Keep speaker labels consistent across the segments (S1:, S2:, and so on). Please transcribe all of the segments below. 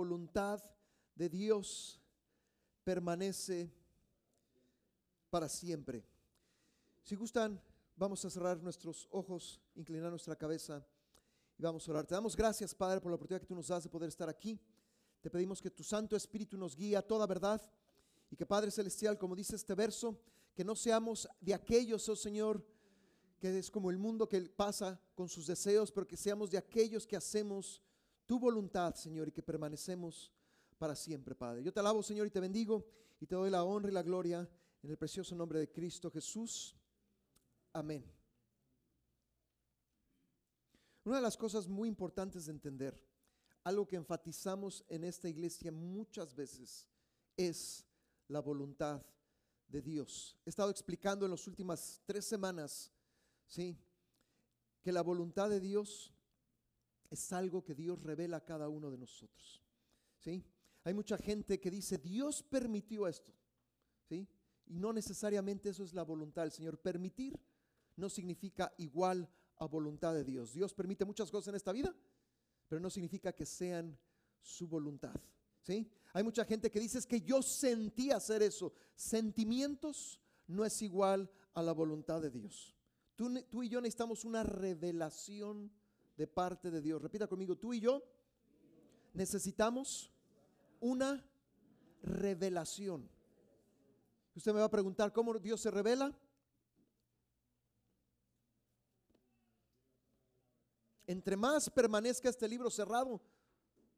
S1: voluntad de Dios permanece para siempre. Si gustan, vamos a cerrar nuestros ojos, inclinar nuestra cabeza y vamos a orar. Te damos gracias, Padre, por la oportunidad que tú nos das de poder estar aquí. Te pedimos que tu Santo Espíritu nos guíe a toda verdad y que Padre Celestial, como dice este verso, que no seamos de aquellos, oh Señor, que es como el mundo que pasa con sus deseos, pero que seamos de aquellos que hacemos tu voluntad, Señor, y que permanecemos para siempre, Padre. Yo te alabo, Señor, y te bendigo y te doy la honra y la gloria en el precioso nombre de Cristo Jesús. Amén. Una de las cosas muy importantes de entender, algo que enfatizamos en esta iglesia muchas veces, es la voluntad de Dios. He estado explicando en las últimas tres semanas, ¿sí? Que la voluntad de Dios es algo que Dios revela a cada uno de nosotros, ¿sí? Hay mucha gente que dice, Dios permitió esto, ¿sí? Y no necesariamente eso es la voluntad del Señor. Permitir no significa igual a voluntad de Dios. Dios permite muchas cosas en esta vida, pero no significa que sean su voluntad. ¿Sí? Hay mucha gente que dice que yo sentí hacer eso. Sentimientos no es igual a la voluntad de Dios. Tú, tú, y yo necesitamos una revelación de parte de Dios. Repita conmigo, tú y yo necesitamos una revelación. Usted me va a preguntar, ¿cómo Dios se revela? Entre más permanezca este libro cerrado,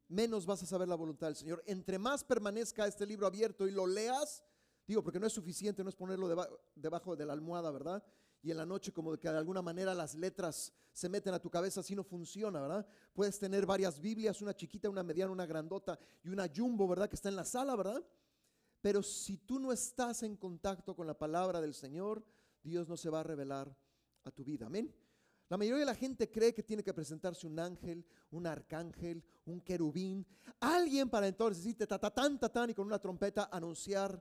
S1: menos vas a saber la voluntad del Señor. Entre más permanezca este libro abierto y lo leas, digo, porque no es suficiente, no es ponerlo debajo de la almohada, ¿verdad? Y en la noche como que de alguna manera las letras se meten a tu cabeza, así no funciona, ¿verdad? Puedes tener varias Biblias, una chiquita, una mediana, una grandota y una jumbo, ¿verdad? Que está en la sala, ¿verdad? Pero si tú no estás en contacto con la palabra del Señor, Dios no se va a revelar a tu vida. Amén. La mayoría de la gente cree que tiene que presentarse un ángel, un arcángel, un querubín, alguien para entonces decirte ta, ta, tan, ta, tan y con una trompeta anunciar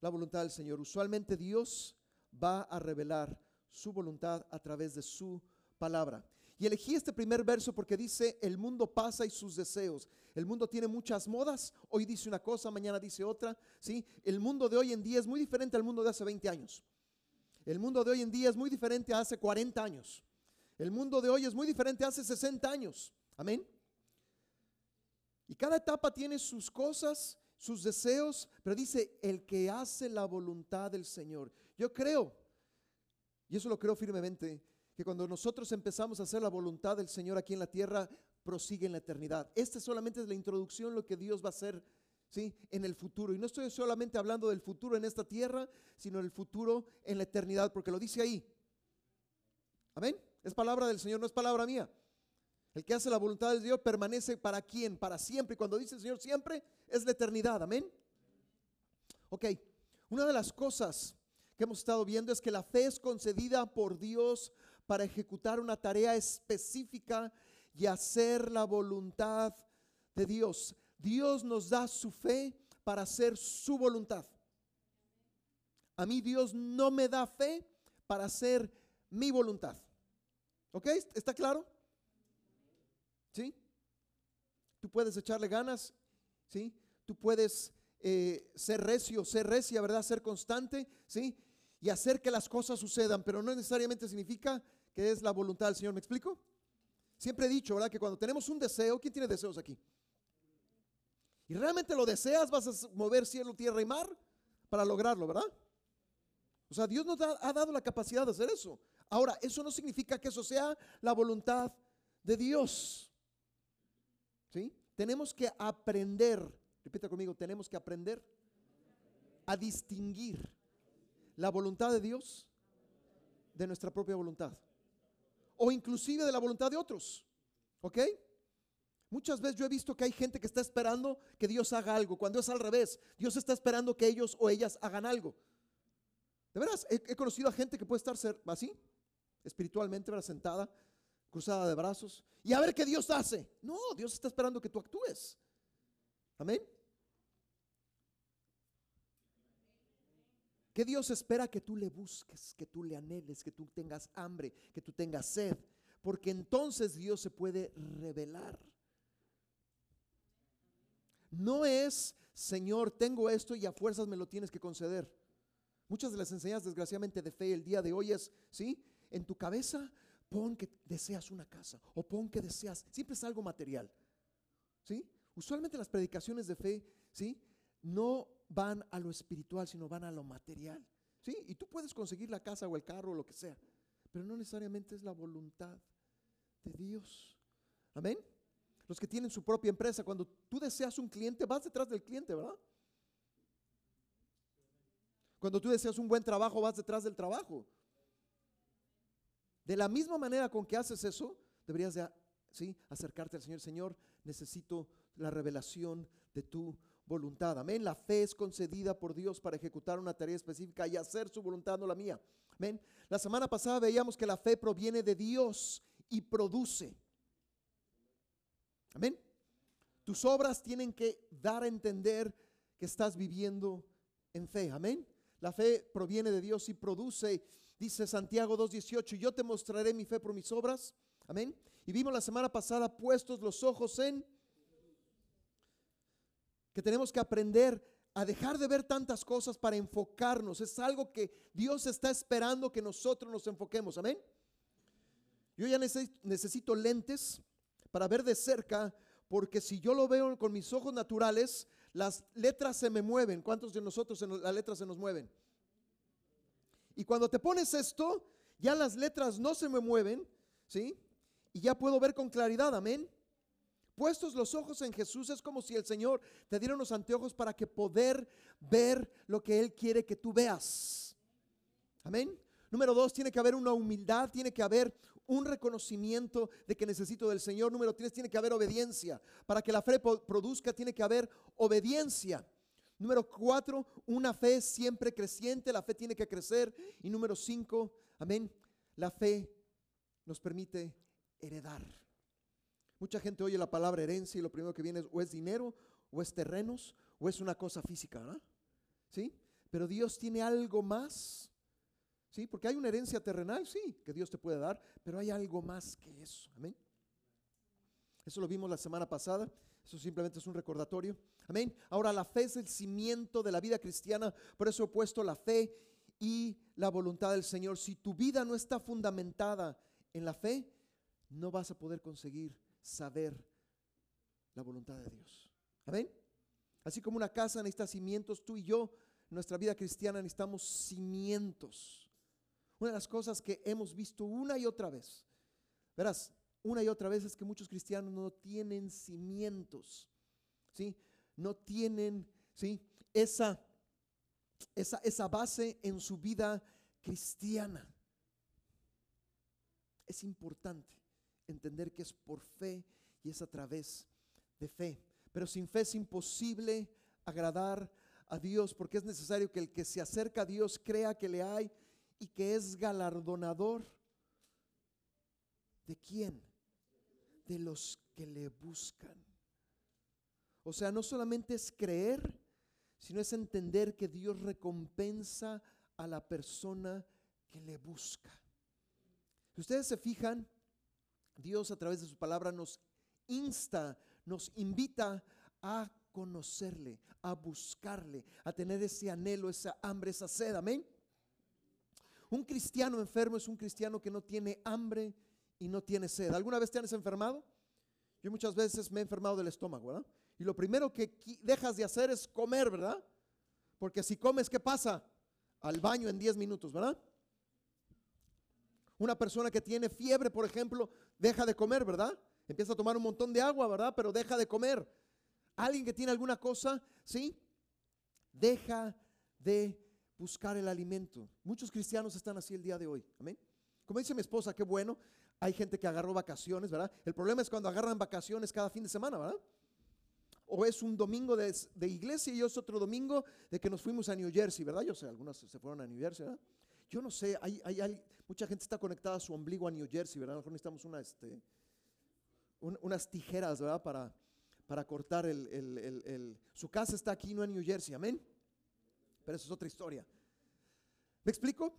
S1: la voluntad del Señor. Usualmente Dios va a revelar su voluntad a través de su palabra. Y elegí este primer verso porque dice, el mundo pasa y sus deseos. El mundo tiene muchas modas, hoy dice una cosa, mañana dice otra, ¿sí? El mundo de hoy en día es muy diferente al mundo de hace 20 años. El mundo de hoy en día es muy diferente a hace 40 años. El mundo de hoy es muy diferente hace 60 años. Amén. Y cada etapa tiene sus cosas, sus deseos, pero dice, el que hace la voluntad del Señor. Yo creo, y eso lo creo firmemente, que cuando nosotros empezamos a hacer la voluntad del Señor aquí en la tierra, prosigue en la eternidad. Esta solamente es la introducción, lo que Dios va a hacer ¿sí? en el futuro. Y no estoy solamente hablando del futuro en esta tierra, sino del futuro en la eternidad, porque lo dice ahí. Amén. Es palabra del Señor, no es palabra mía. El que hace la voluntad de Dios permanece para quién? Para siempre. Y cuando dice el Señor siempre, es la eternidad. Amén. Ok, una de las cosas que hemos estado viendo es que la fe es concedida por Dios para ejecutar una tarea específica y hacer la voluntad de Dios. Dios nos da su fe para hacer su voluntad. A mí Dios no me da fe para hacer mi voluntad. ¿Ok? ¿Está claro? ¿Sí? Tú puedes echarle ganas, ¿sí? Tú puedes eh, ser recio, ser recia, ¿verdad? Ser constante, ¿sí? Y hacer que las cosas sucedan, pero no necesariamente significa que es la voluntad del Señor. ¿Me explico? Siempre he dicho, ¿verdad? Que cuando tenemos un deseo, ¿quién tiene deseos aquí? Y realmente lo deseas, vas a mover cielo, tierra y mar para lograrlo, ¿verdad? O sea, Dios nos ha dado la capacidad de hacer eso. Ahora, eso no significa que eso sea la voluntad de Dios. ¿Sí? Tenemos que aprender, repita conmigo, tenemos que aprender a distinguir la voluntad de Dios de nuestra propia voluntad. O inclusive de la voluntad de otros. ¿Ok? Muchas veces yo he visto que hay gente que está esperando que Dios haga algo, cuando es al revés. Dios está esperando que ellos o ellas hagan algo. De veras, he, conocido a gente que puede estar así, espiritualmente, sentada, cruzada de brazos, y a ver qué Dios hace. No, Dios está esperando que tú actúes. Amén. Que Dios espera que tú le busques, que tú le anheles, que tú tengas hambre, que tú tengas sed, porque entonces Dios se puede revelar. no es, Señor, tengo esto y a fuerzas me lo tienes que conceder. Muchas de las enseñanzas, desgraciadamente, de fe el día de hoy es, ¿sí? En tu cabeza pon que deseas una casa o pon que deseas, siempre es algo material, ¿sí? Usualmente las predicaciones de fe, ¿sí? No van a lo espiritual, sino van a lo material, ¿sí? Y tú puedes conseguir la casa o el carro o lo que sea, pero no necesariamente es la voluntad de Dios. Amén. Los que tienen su propia empresa, cuando tú deseas un cliente, vas detrás del cliente, ¿verdad? Cuando tú deseas un buen trabajo, vas detrás del trabajo. De la misma manera con que haces eso, deberías de, ¿sí? acercarte al Señor. Señor, necesito la revelación de tu voluntad. Amén. La fe es concedida por Dios para ejecutar una tarea específica y hacer su voluntad, no la mía. Amén. La semana pasada veíamos que la fe proviene de Dios y produce. Amén. Tus obras tienen que dar a entender que estás viviendo en fe. Amén. La fe proviene de Dios y produce, dice Santiago 2.18, yo te mostraré mi fe por mis obras. Amén. Y vimos la semana pasada puestos los ojos en que tenemos que aprender a dejar de ver tantas cosas para enfocarnos. Es algo que Dios está esperando que nosotros nos enfoquemos. Amén. Yo ya necesito lentes para ver de cerca, porque si yo lo veo con mis ojos naturales, las letras se me mueven. ¿Cuántos de nosotros las letras se nos mueven? Y cuando te pones esto, ya las letras no se me mueven, ¿sí? Y ya puedo ver con claridad, amén. Puestos los ojos en Jesús es como si el Señor te diera unos anteojos para que poder ver lo que Él quiere que tú veas. Amén. Número dos, tiene que haber una humildad, tiene que haber un reconocimiento de que necesito del Señor. Número tres, tiene que haber obediencia. Para que la fe produzca, tiene que haber obediencia. Número cuatro, una fe siempre creciente, la fe tiene que crecer. Y número cinco, amén, la fe nos permite heredar. Mucha gente oye la palabra herencia y lo primero que viene es o es dinero, o es terrenos, o es una cosa física, ¿no? ¿Sí? Pero Dios tiene algo más ¿Sí? Porque hay una herencia terrenal, sí, que Dios te puede dar, pero hay algo más que eso. Amén. Eso lo vimos la semana pasada. Eso simplemente es un recordatorio. Amén. Ahora la fe es el cimiento de la vida cristiana. Por eso he puesto la fe y la voluntad del Señor. Si tu vida no está fundamentada en la fe, no vas a poder conseguir saber la voluntad de Dios. Amén. Así como una casa necesita cimientos, tú y yo, nuestra vida cristiana necesitamos cimientos. Una de las cosas que hemos visto una y otra vez, verás, una y otra vez es que muchos cristianos no tienen cimientos, ¿sí? No tienen, ¿sí? Esa, esa, esa base en su vida cristiana. Es importante entender que es por fe y es a través de fe. Pero sin fe es imposible agradar a Dios porque es necesario que el que se acerca a Dios crea que le hay y que es galardonador. ¿De quién? De los que le buscan. O sea, no solamente es creer, sino es entender que Dios recompensa a la persona que le busca. Si ustedes se fijan, Dios a través de su palabra nos insta, nos invita a conocerle, a buscarle, a tener ese anhelo, esa hambre, esa sed. Amén. Un cristiano enfermo es un cristiano que no tiene hambre y no tiene sed. ¿Alguna vez te has enfermado? Yo muchas veces me he enfermado del estómago, ¿verdad? Y lo primero que dejas de hacer es comer, ¿verdad? Porque si comes, ¿qué pasa? Al baño en 10 minutos, ¿verdad? Una persona que tiene fiebre, por ejemplo, deja de comer, ¿verdad? Empieza a tomar un montón de agua, ¿verdad? Pero deja de comer. Alguien que tiene alguna cosa, ¿sí? Deja de buscar el alimento. Muchos cristianos están así el día de hoy. Amén. Como dice mi esposa, qué bueno. Hay gente que agarró vacaciones, ¿verdad? El problema es cuando agarran vacaciones cada fin de semana, ¿verdad? O es un domingo de, iglesia y es otro domingo de que nos fuimos a New Jersey, ¿verdad? Yo sé, algunos se fueron a New Jersey, ¿verdad? Yo no sé, hay, hay, mucha gente está conectada a su ombligo a New Jersey, ¿verdad? A lo mejor necesitamos una, este, unas tijeras, ¿verdad? Para, para cortar el, el, Su casa está aquí, no en New Jersey, amén. Pero eso es otra historia. ¿Me explico?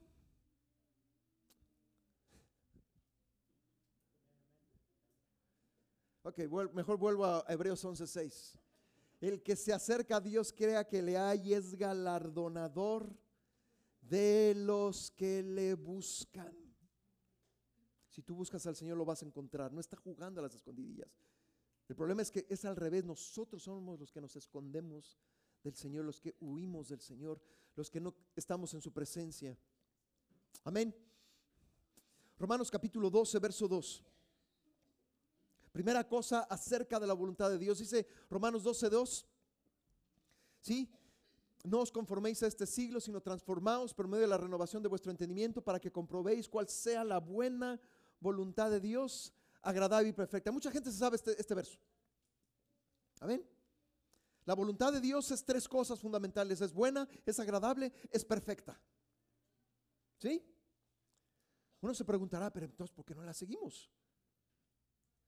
S1: Ok, mejor vuelvo a Hebreos 11:6. El que se acerca a Dios crea que le hay es galardonador de los que le buscan. Si tú buscas al Señor lo vas a encontrar. No está jugando a las escondidillas. El problema es que es al revés. Nosotros somos los que nos escondemos del Señor, los que huimos del Señor, los que no estamos en su presencia. Amén. Romanos capítulo 12, verso 2. Primera cosa acerca de la voluntad de Dios. Dice Romanos 12, 2. ¿Sí? No os conforméis a este siglo, sino transformaos por medio de la renovación de vuestro entendimiento para que comprobéis cuál sea la buena voluntad de Dios, agradable y perfecta. Mucha gente se sabe este, este verso. Amén. La voluntad de Dios es tres cosas fundamentales. Es buena, es agradable, es perfecta. ¿Sí? Uno se preguntará, pero entonces, ¿por qué no la seguimos?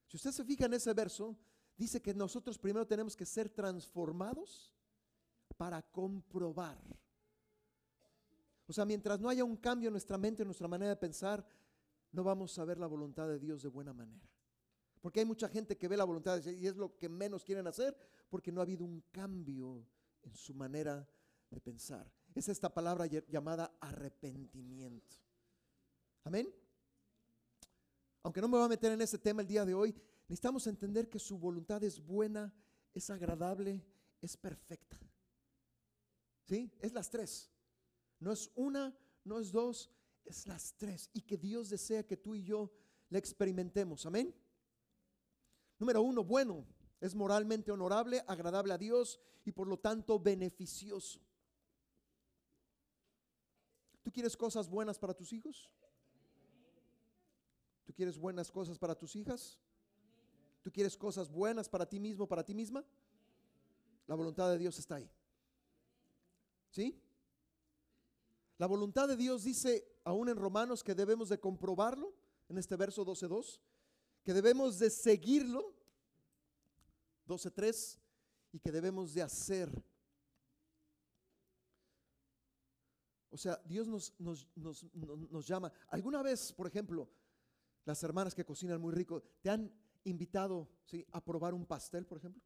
S1: Si usted se fija en ese verso, dice que nosotros primero tenemos que ser transformados para comprobar. O sea, mientras no haya un cambio en nuestra mente, en nuestra manera de pensar, no vamos a ver la voluntad de Dios de buena manera. Porque hay mucha gente que ve la voluntad de Dios y es lo que menos quieren hacer porque no ha habido un cambio en su manera de pensar. Es esta palabra llamada arrepentimiento. Amén. Aunque no me voy a meter en ese tema el día de hoy, necesitamos entender que su voluntad es buena, es agradable, es perfecta. ¿Sí? Es las tres. No es una, no es dos, es las tres. Y que Dios desea que tú y yo la experimentemos. Amén. Número uno, bueno, es moralmente honorable, agradable a Dios y por lo tanto beneficioso. ¿Tú quieres cosas buenas para tus hijos? ¿Tú quieres buenas cosas para tus hijas? ¿Tú quieres cosas buenas para ti mismo, para ti misma? La voluntad de Dios está ahí. ¿Sí? La voluntad de Dios dice aún en Romanos que debemos de comprobarlo, en este verso 12.2, que debemos de seguirlo 12.3 y que debemos de hacer. O sea, Dios nos, nos, llama. ¿Alguna vez, por ejemplo, las hermanas que cocinan muy rico, te han invitado ¿sí, a probar un pastel, por ejemplo?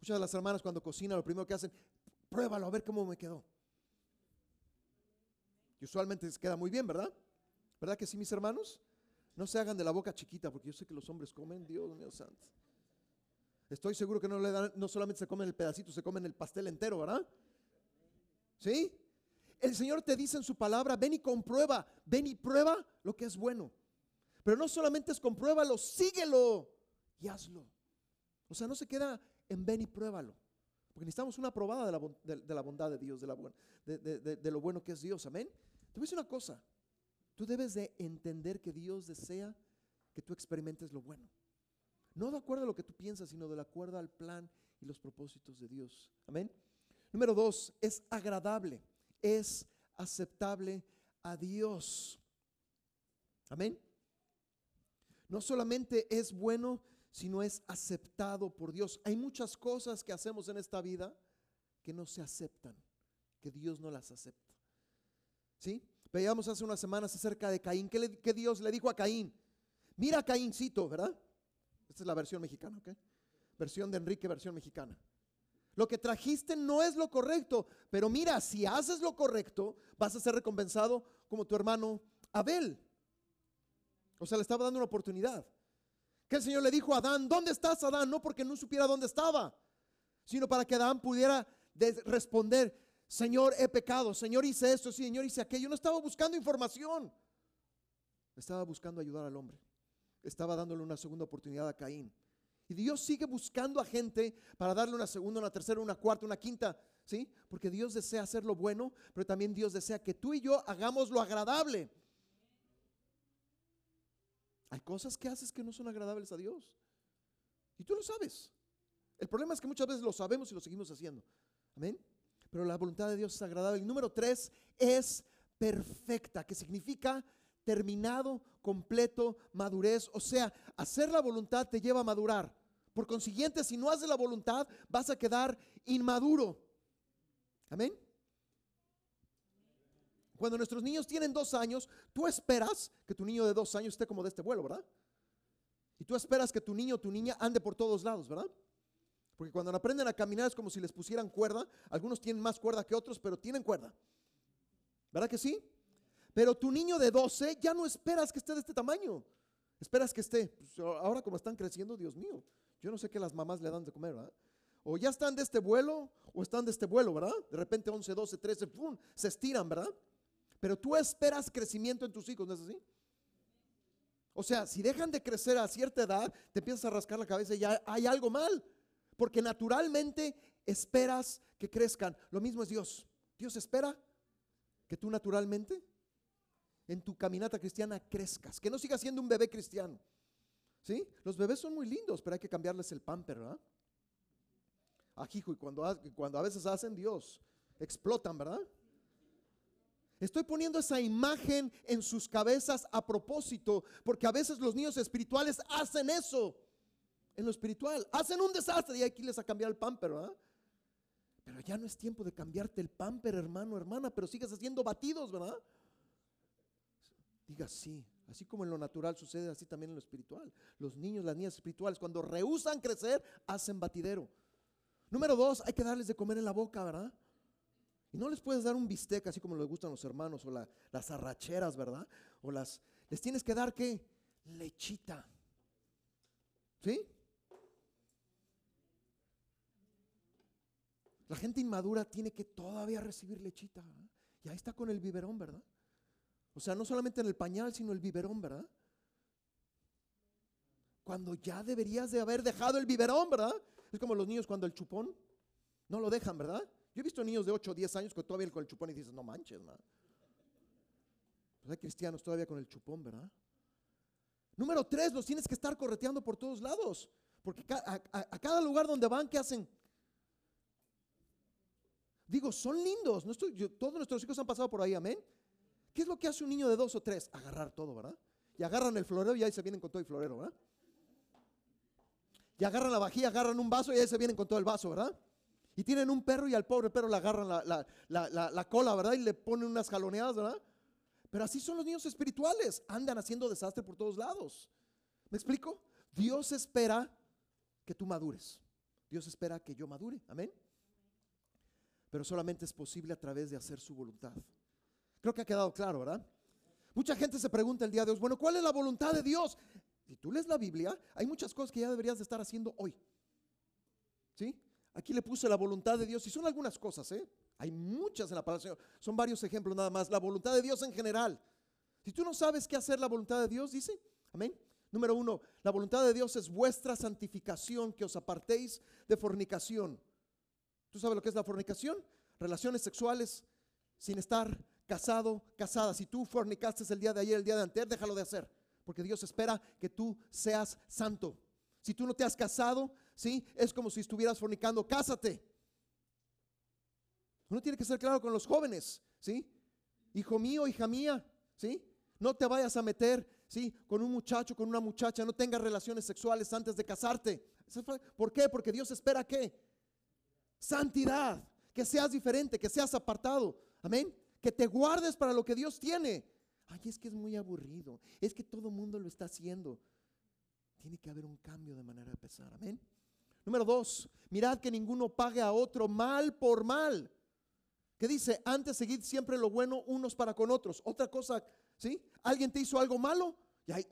S1: Muchas de las hermanas cuando cocinan lo primero que hacen, pruébalo a ver cómo me quedó. Y usualmente queda muy bien, ¿verdad? ¿Verdad que sí, mis hermanos? No se hagan de la boca chiquita, porque yo sé que los hombres comen, Dios mío santo. Estoy seguro que no le dan, no solamente se comen el pedacito, se comen el pastel entero, ¿verdad? ¿Sí? El Señor te dice en su palabra, ven y comprueba, ven y prueba lo que es bueno. Pero no solamente es compruébalo, síguelo y hazlo. O sea, no se queda en ven y pruébalo. Porque necesitamos una probada de la, bondad de Dios, de, la, de, lo bueno que es Dios. Amén. Te voy a decir una cosa. Tú debes de entender que Dios desea que tú experimentes lo bueno. No de acuerdo a lo que tú piensas, sino de acuerdo al plan y los propósitos de Dios. Amén. Número dos, es agradable, es aceptable a Dios. Amén. No solamente es bueno, sino es aceptado por Dios. Hay muchas cosas que hacemos en esta vida que no se aceptan, que Dios no las acepta. ¿Sí? Veíamos hace unas semanas acerca de Caín. ¿Qué, Dios le dijo a Caín? Mira Caíncito, ¿verdad? Esta es la versión mexicana, ¿ok? Versión de Enrique, versión mexicana. Lo que trajiste no es lo correcto, pero mira, si haces lo correcto, vas a ser recompensado como tu hermano Abel. O sea, le estaba dando una oportunidad. El Señor le dijo a Adán, ¿dónde estás, Adán? No porque no supiera dónde estaba, sino para que Adán pudiera responder, Señor, he pecado, Señor, hice esto, Señor, hice aquello. No estaba buscando información, estaba buscando ayudar al hombre estaba dándole una segunda oportunidad a Caín. Y Dios sigue buscando a gente para darle una segunda, una tercera, una cuarta, una quinta, ¿sí? Porque Dios desea hacer lo bueno, pero también Dios desea que tú y yo hagamos lo agradable. Hay cosas que haces que no son agradables a Dios. Y tú lo sabes. El problema es que muchas veces lo sabemos y lo seguimos haciendo. Amén. Pero la voluntad de Dios es agradable. Y número tres es perfecta, que significa terminado, completo, madurez. O sea, hacer la voluntad te lleva a madurar. Por consiguiente, si no haces la voluntad, vas a quedar inmaduro. Amén. Cuando nuestros niños tienen dos años, tú esperas que tu niño de dos años esté como de este vuelo, ¿verdad? Y tú esperas que tu niño o tu niña ande por todos lados, ¿verdad? Porque cuando aprenden a caminar es como si les pusieran cuerda. Algunos tienen más cuerda que otros, pero tienen cuerda. ¿Verdad que sí? Pero tu niño de 12 ya no esperas que esté de este tamaño. Esperas que esté. Pues, ahora como están creciendo, Dios mío. Yo no sé qué las mamás le dan de comer, ¿verdad? O ya están de este vuelo o están de este vuelo, ¿verdad? De repente 11, 12, 13, ¡pum! se estiran, ¿verdad? Pero tú esperas crecimiento en tus hijos, ¿no es así? O sea, si dejan de crecer a cierta edad, te empiezas a rascar la cabeza y ya hay algo mal. Porque naturalmente esperas que crezcan. Lo mismo es Dios. Dios espera que tú naturalmente en tu caminata cristiana crezcas, que no sigas siendo un bebé cristiano. ¿Sí? Los bebés son muy lindos, pero hay que cambiarles el pamper, ¿verdad? Ajijo, y cuando, cuando a veces hacen Dios, explotan, ¿verdad? Estoy poniendo esa imagen en sus cabezas a propósito, porque a veces los niños espirituales hacen eso en lo espiritual. Hacen un desastre y aquí les ha cambiado el pamper, ¿verdad? Pero ya no es tiempo de cambiarte el pamper, hermano, hermana, pero sigues haciendo batidos, ¿verdad? Diga sí, así como en lo natural sucede, así también en lo espiritual. Los niños, las niñas espirituales, cuando rehusan crecer, hacen batidero. Número dos, hay que darles de comer en la boca, ¿verdad? Y no les puedes dar un bistec así como les gustan los hermanos o las arracheras, ¿verdad? O las, les tienes que dar qué? Lechita. ¿Sí? La gente inmadura tiene que todavía recibir lechita. Y ahí está con el biberón, ¿verdad? O sea, no solamente en el pañal, sino el biberón, ¿verdad? Cuando ya deberías de haber dejado el biberón, ¿verdad? Es como los niños cuando el chupón no lo dejan, ¿verdad? Yo he visto niños de 8 o 10 años que todavía con el chupón y dices, no manches, ¿verdad? Pues hay cristianos todavía con el chupón, ¿verdad? Número 3, los tienes que estar correteando por todos lados. Porque a cada lugar donde van, ¿qué hacen? Digo, son lindos. No estoy, todos nuestros hijos han pasado por ahí, amén. ¿Qué es lo que hace un niño de dos o tres? Agarrar todo, ¿verdad? Y agarran el florero y ahí se vienen con todo el florero, ¿verdad? Y agarran la vajilla, agarran un vaso y ahí se vienen con todo el vaso, ¿verdad? Y tienen un perro y al pobre perro le agarran la, cola, ¿verdad? Y le ponen unas jaloneadas, ¿verdad? Pero así son los niños espirituales. Andan haciendo desastre por todos lados. ¿Me explico? Dios espera que tú madures. Dios espera que yo madure. Amén pero solamente es posible a través de hacer su voluntad. Creo que ha quedado claro, ¿verdad? Mucha gente se pregunta el día de hoy, bueno, ¿cuál es la voluntad de Dios? Si tú lees la Biblia, hay muchas cosas que ya deberías de estar haciendo hoy. ¿Sí? Aquí le puse la voluntad de Dios y son algunas cosas, ¿eh? Hay muchas en la palabra. Son varios ejemplos nada más. La voluntad de Dios en general. Si tú no sabes qué hacer la voluntad de Dios, dice, amén. Número uno, la voluntad de Dios es vuestra santificación, que os apartéis de fornicación. ¿Tú sabes lo que es la fornicación? Relaciones sexuales sin estar casado, casada. Si tú fornicaste el día de ayer, el día de antes, déjalo de hacer. Porque Dios espera que tú seas santo. Si tú no te has casado, ¿sí? Es como si estuvieras fornicando. Cásate. Uno tiene que ser claro con los jóvenes, ¿sí? Hijo mío, hija mía, ¿sí? No te vayas a meter, ¿sí? Con un muchacho, con una muchacha. No tengas relaciones sexuales antes de casarte. ¿Por qué? Porque Dios espera que santidad, que seas diferente, que seas apartado. Amén. Que te guardes para lo que Dios tiene. Ay, es que es muy aburrido. Es que todo el mundo lo está haciendo. Tiene que haber un cambio de manera de pensar. Amén. Número dos, mirad que ninguno pague a otro mal por mal. Que dice, antes seguid siempre lo bueno unos para con otros. Otra cosa, ¿sí? Alguien te hizo algo malo y ahí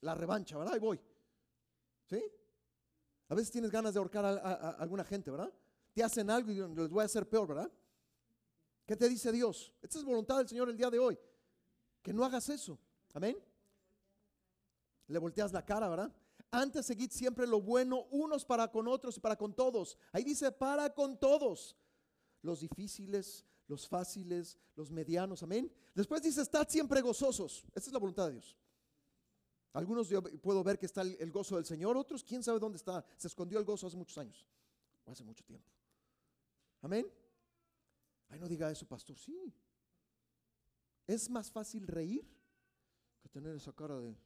S1: la revancha, ¿verdad? Ahí voy. ¿Sí? A veces tienes ganas de ahorcar a alguna gente, ¿verdad? te hacen algo y les voy a hacer peor, ¿verdad? ¿Qué te dice Dios? Esta es voluntad del Señor el día de hoy. Que no hagas eso. Amén. Le volteas la cara, ¿verdad? Antes seguid siempre lo bueno unos para con otros y para con todos. Ahí dice para con todos. Los difíciles, los fáciles, los medianos. Amén. Después dice estad siempre gozosos. Esta es la voluntad de Dios. Algunos yo puedo ver que está el gozo del Señor, otros quién sabe dónde está. Se escondió el gozo hace muchos años o hace mucho tiempo. Amén. Ay, no diga eso, pastor. Sí. Es más fácil reír que tener esa cara de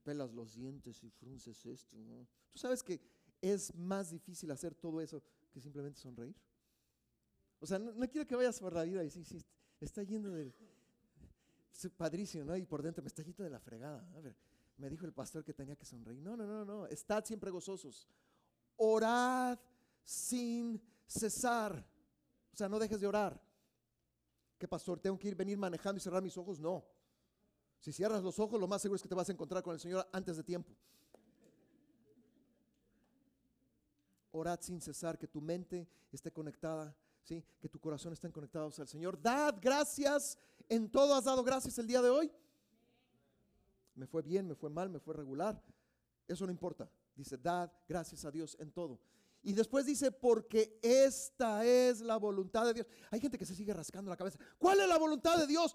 S1: pelas los dientes y frunces esto. Tú sabes que es más difícil hacer todo eso que simplemente sonreír. O sea, no, quiero que vayas por la vida y sí, sí, está yendo de... padrísimo, ¿no? Y por dentro me está yendo de la fregada. A ver, me dijo el pastor que tenía que sonreír. No, no, no, no. Estad siempre gozosos orad sin cesar. O sea, no dejes de orar. ¿Qué pastor? ¿Tengo que ir venir manejando y cerrar mis ojos? No. Si cierras los ojos, lo más seguro es que te vas a encontrar con el Señor antes de tiempo. Orad sin cesar, que tu mente esté conectada, ¿sí? que tu corazón esté conectado al Señor. Dad gracias. En todo has dado gracias el día de hoy. Me fue bien, me fue mal, me fue regular. Eso no importa. Dice, dad gracias a Dios en todo. Y después dice, porque esta es la voluntad de Dios. Hay gente que se sigue rascando la cabeza. ¿Cuál es la voluntad de Dios?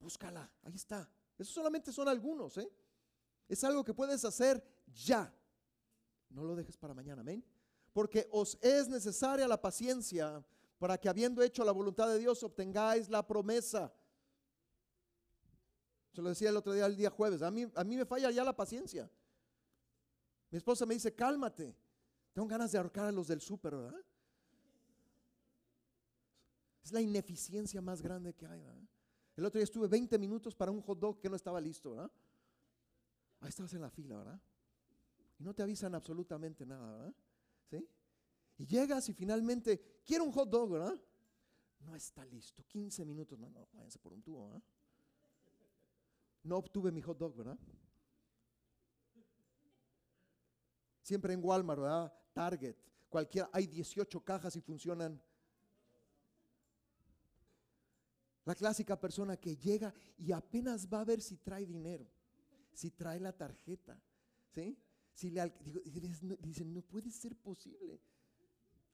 S1: Búscala, ahí está. Eso solamente son algunos, ¿eh? Es algo que puedes hacer ya. No lo dejes para mañana, amén. Porque os es necesaria la paciencia para que habiendo hecho la voluntad de Dios obtengáis la promesa. Se lo decía el otro día, el día jueves. A mí, a mí me falla ya la paciencia. Mi esposa me dice, cálmate. Tengo ganas de ahorcar a los del súper, ¿verdad? Es la ineficiencia más grande que hay, ¿verdad? El otro día estuve 20 minutos para un hot dog que no estaba listo, ¿verdad? Ahí estabas en la fila, ¿verdad? Y no te avisan absolutamente nada, ¿verdad? ¿Sí? Y llegas y finalmente, quiero un hot dog, ¿verdad? No está listo. 15 minutos, no, no, váyanse por un tubo, ¿verdad? No obtuve mi hot dog, ¿verdad? Siempre en Walmart, ¿verdad? Target, cualquiera, hay 18 cajas y funcionan La clásica persona que llega y apenas va a ver si trae dinero, si trae la tarjeta, ¿sí? Si le, dicen, no puede ser posible.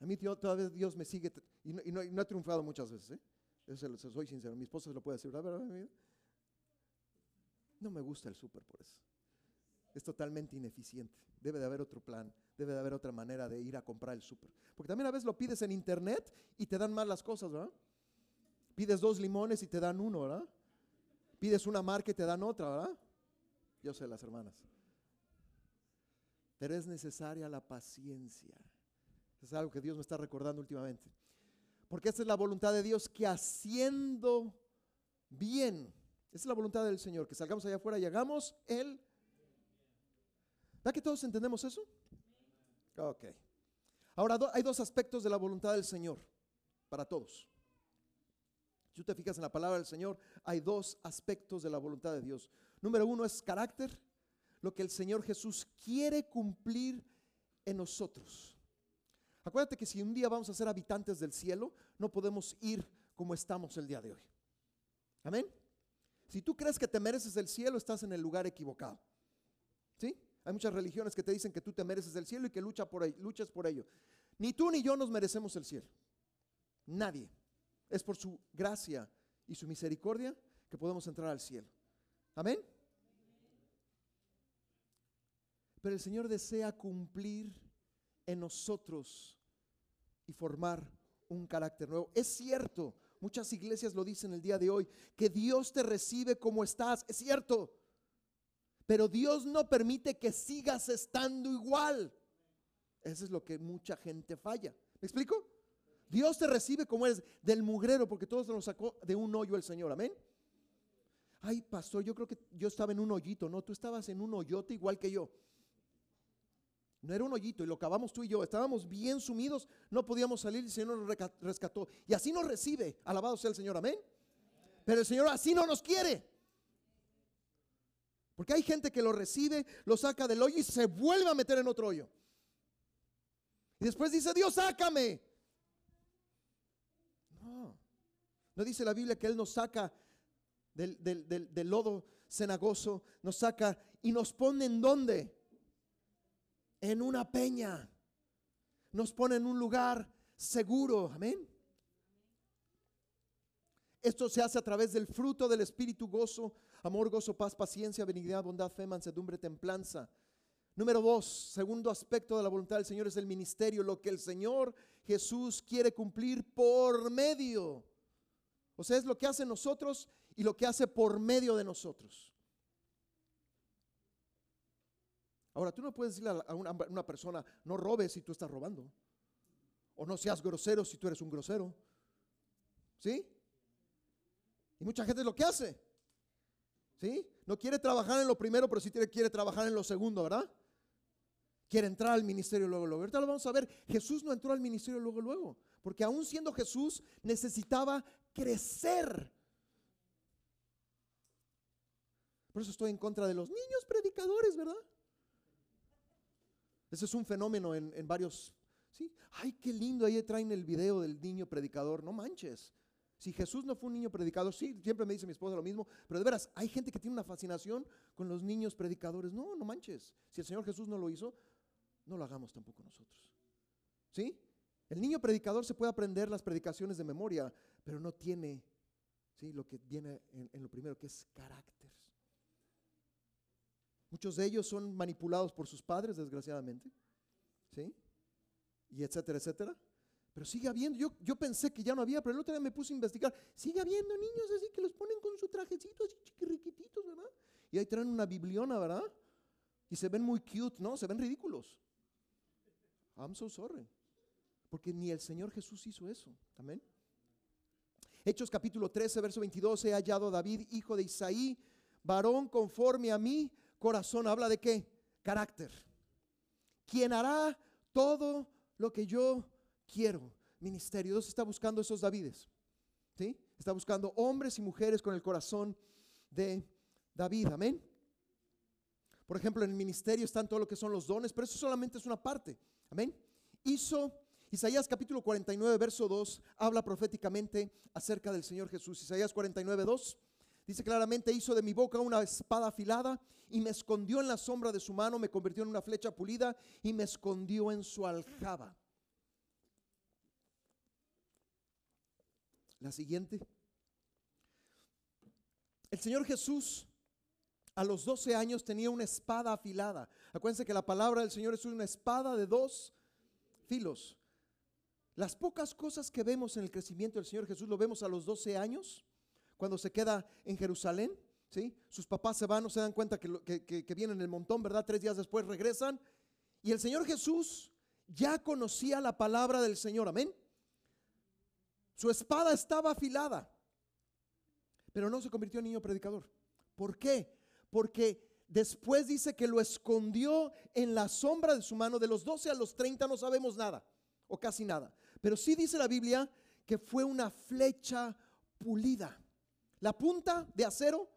S1: A mí todavía Dios me sigue y no, y no, triunfado muchas veces, ¿eh? Soy sincero, mi esposa se lo puede decir, ¿verdad? No me gusta el súper por eso. Es totalmente ineficiente. Debe de haber otro plan, debe de haber otra manera de ir a comprar el súper. Porque también a veces lo pides en internet y te dan mal las cosas, ¿verdad? Pides dos limones y te dan uno, ¿verdad? Pides una marca y te dan otra, ¿verdad? Yo sé las hermanas. Pero es necesaria la paciencia. Es algo que Dios me está recordando últimamente. Porque esta es la voluntad de Dios que haciendo bien, esa es la voluntad del Señor, que salgamos allá afuera y hagamos el... ¿Verdad que todos entendemos eso? Ok. Ahora hay dos aspectos de la voluntad del Señor para todos. Si tú te fijas en la palabra del Señor, hay dos aspectos de la voluntad de Dios. Número uno es carácter, lo que el Señor Jesús quiere cumplir en nosotros. Acuérdate que si un día vamos a ser habitantes del cielo, no podemos ir como estamos el día de hoy. Amén. Si tú crees que te mereces el cielo, estás en el lugar equivocado. ¿Sí? Hay muchas religiones que te dicen que tú te mereces el cielo y que lucha por luchas por ello. Ni tú ni yo nos merecemos el cielo. Nadie. Es por su gracia y su misericordia que podemos entrar al cielo. Amén. Pero el Señor desea cumplir en nosotros y formar un carácter nuevo. Es cierto, muchas iglesias lo dicen el día de hoy, que Dios te recibe como estás. Es cierto. Pero Dios no permite que sigas estando igual. Eso es lo que mucha gente falla. ¿Me explico? Dios te recibe como eres del mugrero, porque todos nos sacó de un hoyo el Señor. Amén. Ay, pastor, yo creo que yo estaba en un hoyito. No, tú estabas en un hoyote igual que yo. No era un hoyito y lo acabamos tú y yo. Estábamos bien sumidos, no podíamos salir y el Señor nos rescató. Y así nos recibe. Alabado sea el Señor. Amén. Pero el Señor así no nos quiere. Porque hay gente que lo recibe, lo saca del hoyo y se vuelve a meter en otro hoyo. Y después dice, Dios, sácame. ¿No dice la Biblia que Él nos saca del, lodo cenagoso, nos saca y nos pone en dónde? En una peña. Nos pone en un lugar seguro. Amén. Esto se hace a través del fruto del Espíritu, gozo, amor, gozo, paz, paciencia, benignidad, bondad, fe, mansedumbre, templanza. Número dos, segundo aspecto de la voluntad del Señor es el ministerio, lo que el Señor Jesús quiere cumplir por medio o sea, es lo que hace nosotros y lo que hace por medio de nosotros. Ahora, tú no puedes decirle a una, persona, no robes si tú estás robando. O no seas grosero si tú eres un grosero. ¿Sí? Y mucha gente es lo que hace. ¿Sí? No quiere trabajar en lo primero, pero sí quiere trabajar en lo segundo, ¿verdad? quiere entrar al ministerio luego, luego. Ahorita lo vamos a ver. Jesús no entró al ministerio luego, luego. Porque aún siendo Jesús, necesitaba crecer. Por eso estoy en contra de los niños predicadores, ¿verdad? Ese es un fenómeno en, en varios. ¿sí? Ay, qué lindo, ahí traen el video del niño predicador. No manches. Si Jesús no fue un niño predicador, sí, siempre me dice mi esposa lo mismo, pero de veras, hay gente que tiene una fascinación con los niños predicadores. No, no manches. Si el Señor Jesús no lo hizo, no lo hagamos tampoco nosotros. ¿Sí? El niño predicador se puede aprender las predicaciones de memoria, pero no tiene ¿sí? lo que viene en, lo primero, que es carácter. Muchos de ellos son manipulados por sus padres, desgraciadamente. ¿Sí? Y etcétera, etcétera. Pero sigue habiendo, yo, yo pensé que ya no había, pero el otro día me puse a investigar. Sigue habiendo niños así que los ponen con su trajecito así chiquiriquititos, ¿verdad? Y ahí traen una bibliona, ¿verdad? Y se ven muy cute, ¿no? Se ven ridículos. I'm so sorry. Porque ni el Señor Jesús hizo eso. Amén. Hechos capítulo 13, verso 22. He hallado a David, hijo de Isaí, varón conforme a mi corazón. Habla de qué? Carácter. Quien hará todo lo que yo quiero. Ministerio. Dios está buscando esos Davides. ¿Sí? Está buscando hombres y mujeres con el corazón de David. Amén. Por ejemplo, en el ministerio están todo lo que son los dones, pero eso solamente es una parte. Amén. Hizo Isaías capítulo 49, verso 2, habla proféticamente acerca del Señor Jesús. Isaías 49, 2 dice claramente, hizo de mi boca una espada afilada y me escondió en la sombra de su mano, me convirtió en una flecha pulida y me escondió en su aljaba. La siguiente. El Señor Jesús a los 12 años tenía una espada afilada. Acuérdense que la palabra del Señor es una espada de dos filos. Las pocas cosas que vemos en el crecimiento del Señor Jesús lo vemos a los 12 años, cuando se queda en Jerusalén. ¿sí? Sus papás se van, no se dan cuenta que, que vienen en el montón, ¿verdad? Tres días después regresan. Y el Señor Jesús ya conocía la palabra del Señor, amén. Su espada estaba afilada, pero no se convirtió en niño predicador. ¿Por qué? Porque después dice que lo escondió en la sombra de su mano. De los 12 a los 30 no sabemos nada, o casi nada. Pero sí dice la Biblia que fue una flecha pulida. La punta de acero,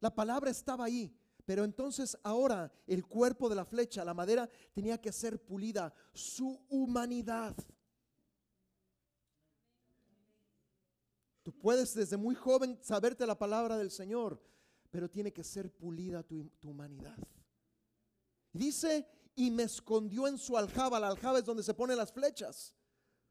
S1: la palabra estaba ahí. Pero entonces ahora el cuerpo de la flecha, la madera, tenía que ser pulida. Su humanidad. Tú puedes desde muy joven saberte la palabra del Señor, pero tiene que ser pulida tu, humanidad. Dice, y me escondió en su aljaba. La aljaba es donde se ponen las flechas.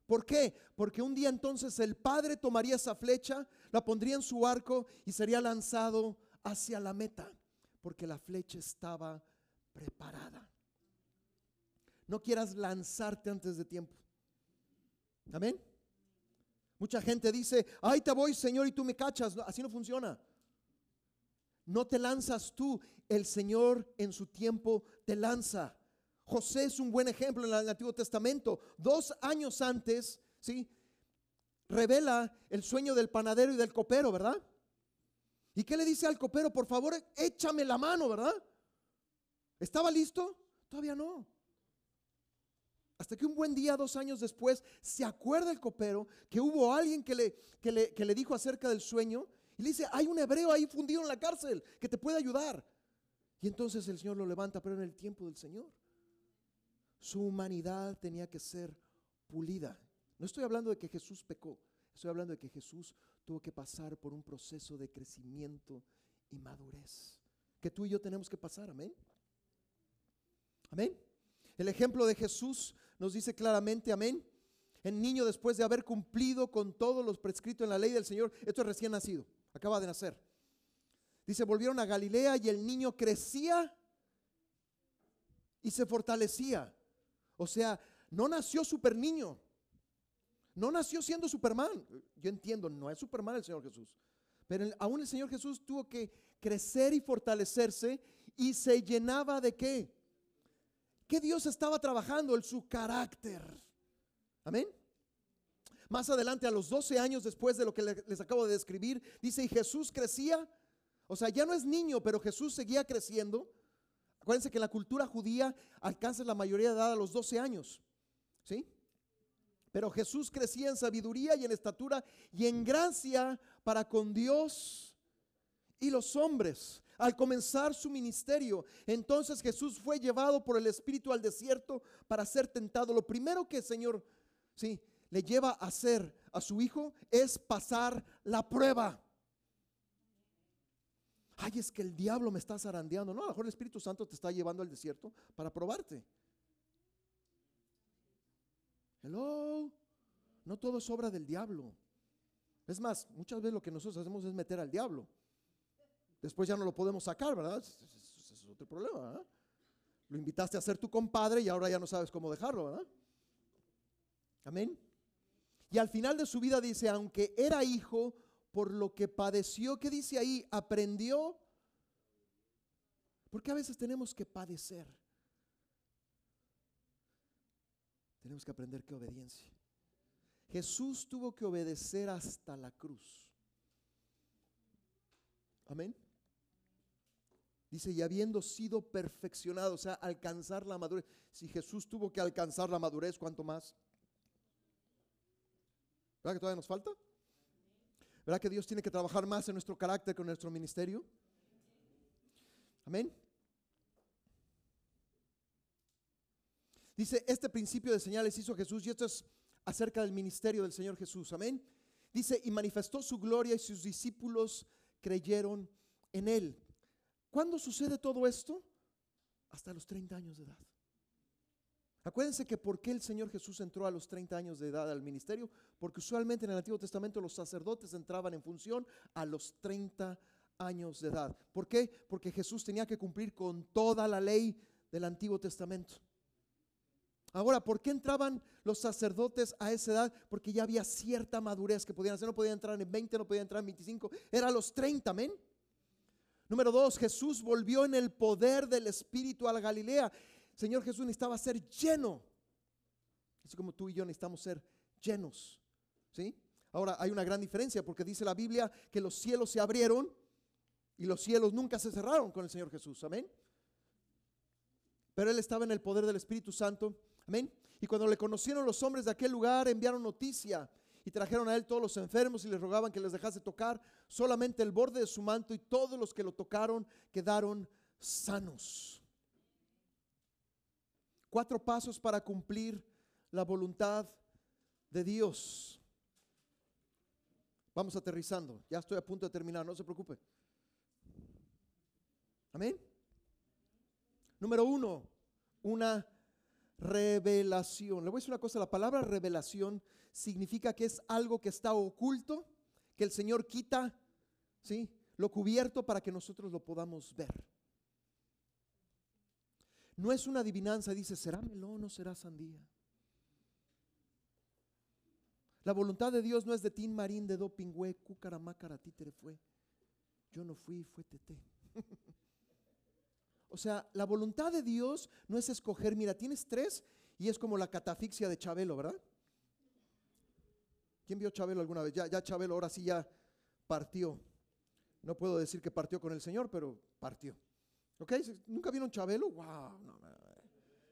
S1: ¿Por qué? Porque un día entonces el padre tomaría esa flecha, la pondría en su arco y sería lanzado hacia la meta, porque la flecha estaba preparada. No quieras lanzarte antes de tiempo. Amén. Mucha gente dice, ay, te voy, Señor, y tú me cachas. así no funciona. No te lanzas tú, el Señor en su tiempo te lanza. José es un buen ejemplo en el Antiguo Testamento. Dos años antes, ¿sí? Revela el sueño del panadero y del copero, ¿verdad? ¿Y qué le dice al copero? Por favor, échame la mano, ¿verdad? ¿Estaba listo? Todavía no. Hasta que un buen día, dos años después, se acuerda el copero que hubo alguien que le, que le, que le dijo acerca del sueño y le dice, hay un hebreo ahí fundido en la cárcel que te puede ayudar. Y entonces el Señor lo levanta, pero en el tiempo del Señor. Su humanidad tenía que ser pulida. No estoy hablando de que Jesús pecó, estoy hablando de que Jesús tuvo que pasar por un proceso de crecimiento y madurez. Que tú y yo tenemos que pasar, amén. Amén. El ejemplo de Jesús nos dice claramente, amén. El niño después de haber cumplido con todos los prescritos en la ley del Señor, esto es recién nacido, acaba de nacer. Dice, volvieron a Galilea y el niño crecía y se fortalecía. O sea, no nació super niño. No nació siendo Superman. Yo entiendo, no es Superman el Señor Jesús. Pero aún el Señor Jesús tuvo que crecer y fortalecerse y se llenaba de qué? ¿Qué Dios estaba trabajando? En su carácter. Amén. Más adelante, a los 12 años después de lo que les acabo de describir, dice, y Jesús crecía. O sea, ya no es niño, pero Jesús seguía creciendo Acuérdense que la cultura judía alcanzas la mayoría de edad a los 12 años. ¿Sí? Pero Jesús crecía en sabiduría y en estatura y en gracia para con Dios y los hombres. Al comenzar su ministerio, entonces Jesús fue llevado por el Espíritu al desierto para ser tentado. Lo primero que el Señor, sí, le lleva a hacer a su hijo es pasar la prueba. Ay, es que el diablo me está zarandeando. No, a lo mejor el Espíritu Santo te está llevando al desierto para probarte. Hello. No todo es obra del diablo. Es más, muchas veces lo que nosotros hacemos es meter al diablo. Después ya no lo podemos sacar, ¿verdad? Ese es otro problema. Lo invitaste a ser tu compadre y ahora ya no sabes cómo dejarlo, ¿verdad? Amén. Y al final de su vida dice, aunque era hijo, por lo que padeció, ¿qué dice ahí? Aprendió. Porque a veces tenemos que padecer. Tenemos que aprender qué obediencia. Jesús tuvo que obedecer hasta la cruz. Amén. Dice, y habiendo sido perfeccionado, o sea, alcanzar la madurez. Si Jesús tuvo que alcanzar la madurez, ¿cuánto más? ¿Verdad que todavía nos falta? ¿Verdad que Dios tiene que trabajar más en nuestro carácter con nuestro ministerio? Amén. Dice, este principio de señales hizo Jesús y esto es acerca del ministerio del Señor Jesús. Amén. Dice, y manifestó su gloria y sus discípulos creyeron en él. ¿Cuándo sucede todo esto? Hasta los 30 años de edad. Acuérdense que por qué el Señor Jesús entró a los 30 años de edad al ministerio, porque usualmente en el Antiguo Testamento los sacerdotes entraban en función a los 30 años de edad. ¿Por qué? Porque Jesús tenía que cumplir con toda la ley del Antiguo Testamento. Ahora, ¿por qué entraban los sacerdotes a esa edad? Porque ya había cierta madurez que podían hacer. No podían entrar en 20, no podían entrar en 25. Era a los 30, amén. Número dos, Jesús volvió en el poder del Espíritu a la Galilea. Señor Jesús necesitaba ser lleno. Así como tú y yo necesitamos ser llenos. ¿Sí? Ahora hay una gran diferencia porque dice la Biblia que los cielos se abrieron y los cielos nunca se cerraron con el Señor Jesús. Amén. Pero él estaba en el poder del Espíritu Santo. Amén. Y cuando le conocieron los hombres de aquel lugar, enviaron noticia y trajeron a él todos los enfermos y les rogaban que les dejase tocar solamente el borde de su manto y todos los que lo tocaron quedaron sanos. Cuatro pasos para cumplir la voluntad de Dios. Vamos aterrizando. Ya estoy a punto de terminar, no se preocupe. Amén. Número uno, una revelación. Le voy a decir una cosa, la palabra revelación significa que es algo que está oculto, que el Señor quita, ¿sí? Lo cubierto para que nosotros lo podamos ver. No es una adivinanza, dice, ¿será melón o será sandía? La voluntad de Dios no es de tin marín, de do pingüe, cúcaramácara, títere fue. Yo no fui, fue tete. o sea, la voluntad de Dios no es escoger, mira, tienes tres y es como la catafixia de Chabelo, ¿verdad? ¿Quién vio Chabelo alguna vez? Ya, ya Chabelo ahora sí ya partió. No puedo decir que partió con el Señor, pero partió. ¿Ok? ¿Nunca vieron Chabelo? ¡Wow!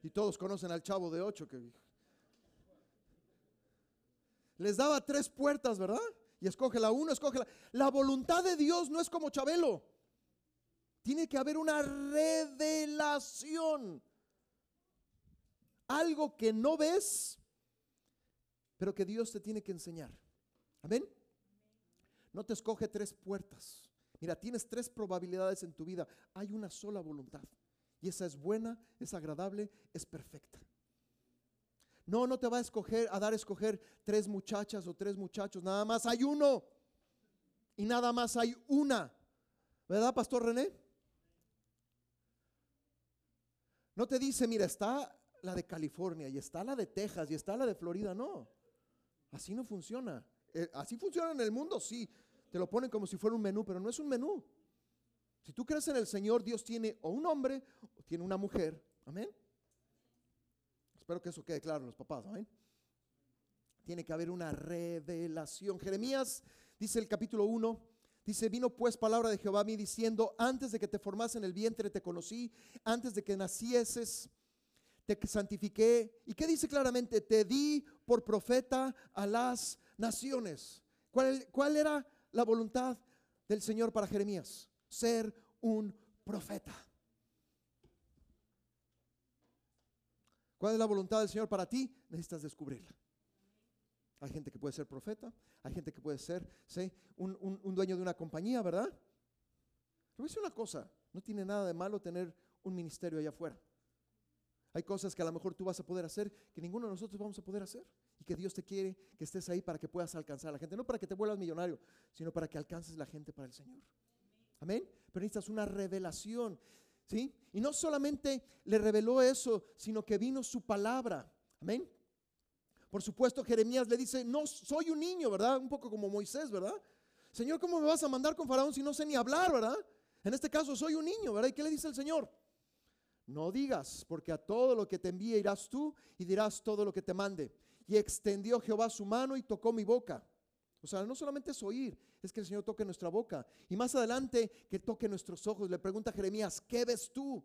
S1: y todos conocen al chavo de ocho que les daba tres puertas, ¿verdad? Y escoge la uno, escoge la. La voluntad de Dios no es como Chabelo. Tiene que haber una revelación. Algo que no ves, pero que Dios te tiene que enseñar. Amén. No te escoge tres puertas. Mira, tienes tres probabilidades en tu vida. Hay una sola voluntad. Y esa es buena, es agradable, es perfecta. No, no te va a escoger, a dar a escoger tres muchachas o tres muchachos. Nada más hay uno. Y nada más hay una. ¿Verdad, Pastor René? No te dice, mira, está la de California y está la de Texas y está la de Florida. No. Así no funciona. Eh, así funciona en el mundo, sí te lo ponen como si fuera un menú, pero no es un menú. Si tú crees en el Señor, Dios tiene o un hombre o tiene una mujer. Amén. Espero que eso quede claro en los papás. Amén. Tiene que haber una revelación. Jeremías dice el capítulo 1, Dice, vino pues palabra de Jehová a mí diciendo, antes de que te formase en el vientre te conocí, antes de que nacieses te santifiqué. ¿Y qué dice claramente? Te di por profeta a las naciones. ¿Cuál, cuál era la voluntad del Señor para Jeremías? Ser un profeta. ¿Cuál es la voluntad del Señor para ti? Necesitas descubrirla. Hay gente que puede ser profeta, hay gente que puede ser ¿sí? un, dueño de una compañía, ¿verdad? Pero voy una cosa, no tiene nada de malo tener un ministerio allá afuera. Hay cosas que a lo mejor tú vas a poder hacer que ninguno de nosotros vamos a poder hacer y que Dios te quiere que estés ahí para que puedas alcanzar a la gente, no para que te vuelvas millonario, sino para que alcances la gente para el Señor. Amén. Pero necesitas una revelación, ¿sí? Y no solamente le reveló eso, sino que vino su palabra. Amén. Por supuesto, Jeremías le dice, no, soy un niño, ¿verdad? Un poco como Moisés, ¿verdad? Señor, ¿cómo me vas a mandar con Faraón si no sé ni hablar, ¿verdad? En este caso soy un niño, ¿verdad? ¿Y qué le dice el Señor? No digas, porque a todo lo que te envíe irás tú y dirás todo lo que te mande. Y extendió Jehová su mano y tocó mi boca. O sea, no solamente es oír, es que el Señor toque nuestra boca. Y más adelante que toque nuestros ojos. Le pregunta Jeremías, ¿qué ves tú?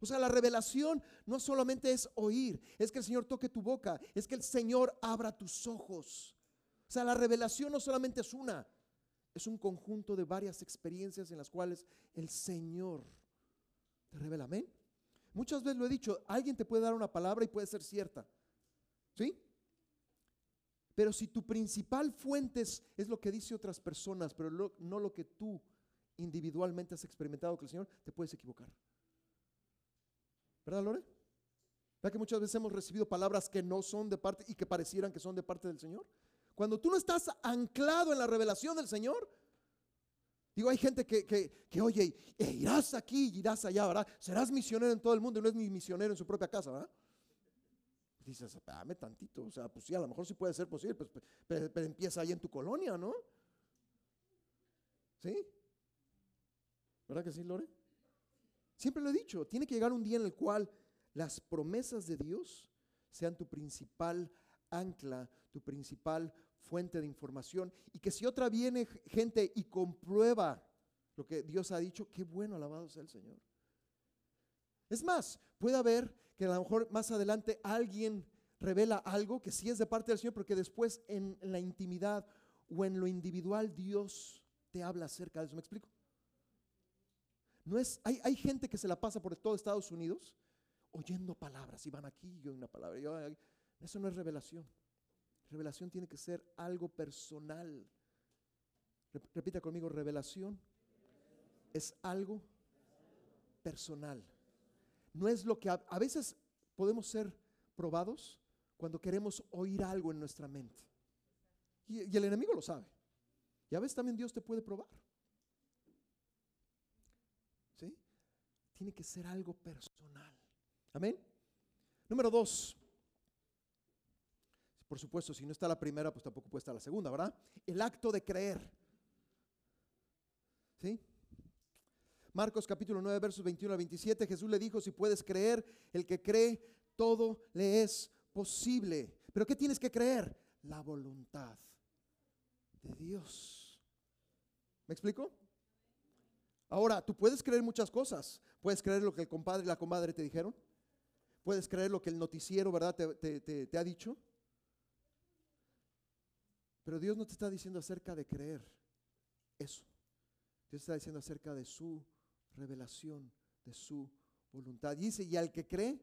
S1: O sea, la revelación no solamente es oír, es que el Señor toque tu boca, es que el Señor abra tus ojos. O sea, la revelación no solamente es una, es un conjunto de varias experiencias en las cuales el Señor te revela. Amén. Muchas veces lo he dicho, alguien te puede dar una palabra y puede ser cierta. ¿Sí? Pero si tu principal fuente es, lo que dice otras personas, pero no lo que tú individualmente has experimentado con el Señor, te puedes equivocar. ¿Verdad, Lore? ¿Verdad que muchas veces hemos recibido palabras que no son de parte y que parecieran que son de parte del Señor? Cuando tú no estás anclado en la revelación del Señor, digo, hay gente que, que, oye, e irás aquí, irás allá, ¿verdad? Serás misionero en todo el mundo y no es ni misionero en su propia casa, ¿verdad? Dices, dame tantito, o sea, pues sí, a lo mejor sí puede ser posible, pues, pero, pero empieza ahí en tu colonia, ¿no? ¿Sí? ¿Verdad que sí, Lore? Siempre lo he dicho, tiene que llegar un día en el cual las promesas de Dios sean tu principal ancla, tu principal fuente de información. Y que si otra viene gente y comprueba lo que Dios ha dicho, qué bueno, alabado sea el Señor. Es más, puede haber que a lo mejor más adelante alguien revela algo que sí es de parte del Señor, porque después en la intimidad o en lo individual Dios te habla acerca de eso. ¿Me explico? No es, hay, hay gente que se la pasa por todo Estados Unidos oyendo palabras y van aquí y una palabra. eso no es revelación. Revelación tiene que ser algo personal. Repita conmigo, revelación es algo personal. No es lo que a, veces podemos ser probados cuando queremos oír algo en nuestra mente. Y, y el enemigo lo sabe. Y a veces también Dios te puede probar. tiene que ser algo personal. Amén. Número dos. Por supuesto, si no está la primera, pues tampoco puede estar la segunda, ¿verdad? El acto de creer. ¿Sí? Marcos capítulo 9, versos 21 a 27, Jesús le dijo, si puedes creer, el que cree, todo le es posible. Pero ¿qué tienes que creer? La voluntad de Dios. ¿Me explico? Ahora, tú puedes creer muchas cosas. Puedes creer lo que el compadre y la comadre te dijeron. Puedes creer lo que el noticiero, ¿verdad?, te, ha dicho. Pero Dios no te está diciendo acerca de creer eso. Dios está diciendo acerca de su revelación, de su voluntad. dice, y al que cree,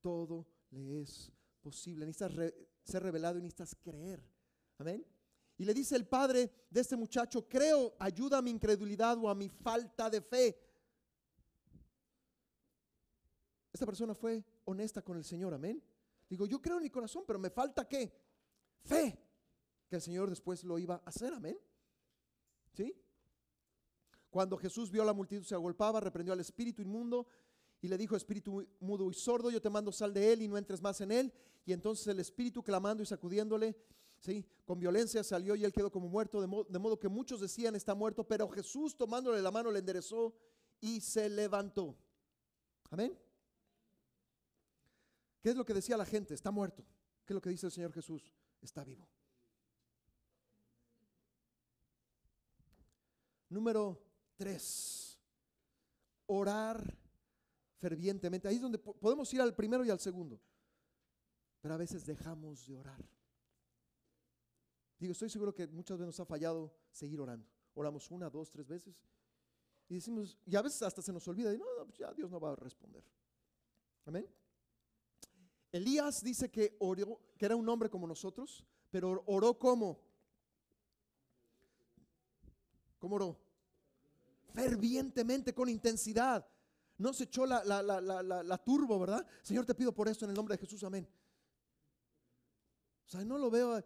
S1: todo le es posible. Necesitas ser revelado y necesitas creer. Amén. Y le dice el padre de este muchacho, creo, ayuda a mi incredulidad o a mi falta de fe. Esta persona fue honesta con el Señor, amén. Digo, yo creo en mi corazón, pero me falta qué? Fe. Que el Señor después lo iba a hacer, amén. ¿Sí? Cuando Jesús vio a la multitud se agolpaba, reprendió al espíritu inmundo y le dijo, espíritu mudo y sordo, yo te mando sal de él y no entres más en él. Y entonces el espíritu clamando y sacudiéndole, con violencia salió y él quedó como muerto, de, de modo que muchos decían está muerto, pero Jesús tomándole la mano le enderezó y se levantó. Amén. ¿Qué es lo que decía la gente? Está muerto. ¿Qué es lo que dice el Señor Jesús? Está vivo. Número tres, orar fervientemente. Ahí es donde podemos ir al primero y al segundo. Pero a veces dejamos de orar. Digo, estoy seguro que muchas veces nos ha fallado seguir orando. Oramos una, dos, tres veces. Y decimos, y a veces hasta se nos olvida, y no, pues ya Dios no va a responder. Amén. Elías dice que oró, que era un hombre como nosotros, pero oró como. ¿Cómo oró? Fervientemente, con intensidad. No se echó la, la, turbo, ¿verdad? Señor, te pido por esto en el nombre de Jesús, amén. O sea, no lo veo,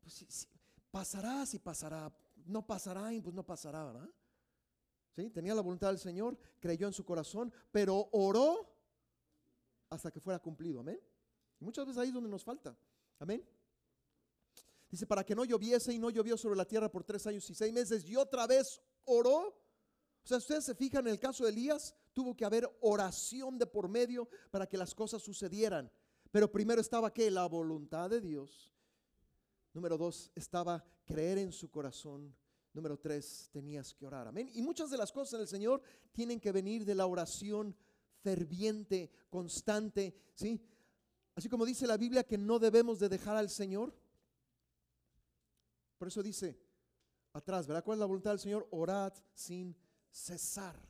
S1: pues, pasará si pasará, no pasará pues no pasará, ¿verdad? ¿Sí? Tenía la voluntad del Señor, creyó en su corazón, pero oró hasta que fuera cumplido, amén. Muchas veces ahí es donde nos falta, amén. Dice, para que no lloviese y no llovió sobre la tierra por tres años y seis meses, y otra vez oró. O sea, ustedes se fijan en el caso de Elías, tuvo que haber oración de por medio para que las cosas sucedieran. Pero primero estaba que la voluntad de Dios. Número dos, estaba creer en su corazón. Número tres, tenías que orar. Amén. Y muchas de las cosas del Señor tienen que venir de la oración ferviente, constante. ¿sí? Así como dice la Biblia que no debemos de dejar al Señor. Por eso dice atrás, ¿verdad? ¿Cuál es la voluntad del Señor? Orad sin cesar.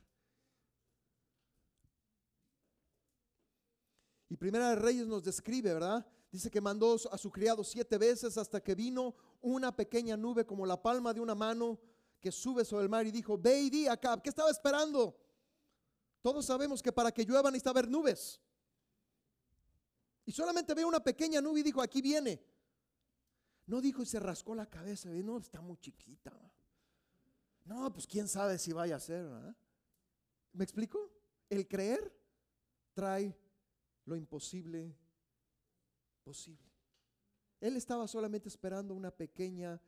S1: Y Primera de Reyes nos describe, ¿verdad? Dice que mandó a su criado siete veces hasta que vino una pequeña nube como la palma de una mano que sube sobre el mar y dijo, ve y di acá, ¿qué estaba esperando? Todos sabemos que para que llueva necesita haber nubes. Y solamente ve una pequeña nube y dijo, aquí viene. No dijo y se rascó la cabeza, no, está muy chiquita. No, pues quién sabe si vaya a ser. ¿Me explico? El creer trae lo imposible posible. Él estaba solamente esperando una pequeña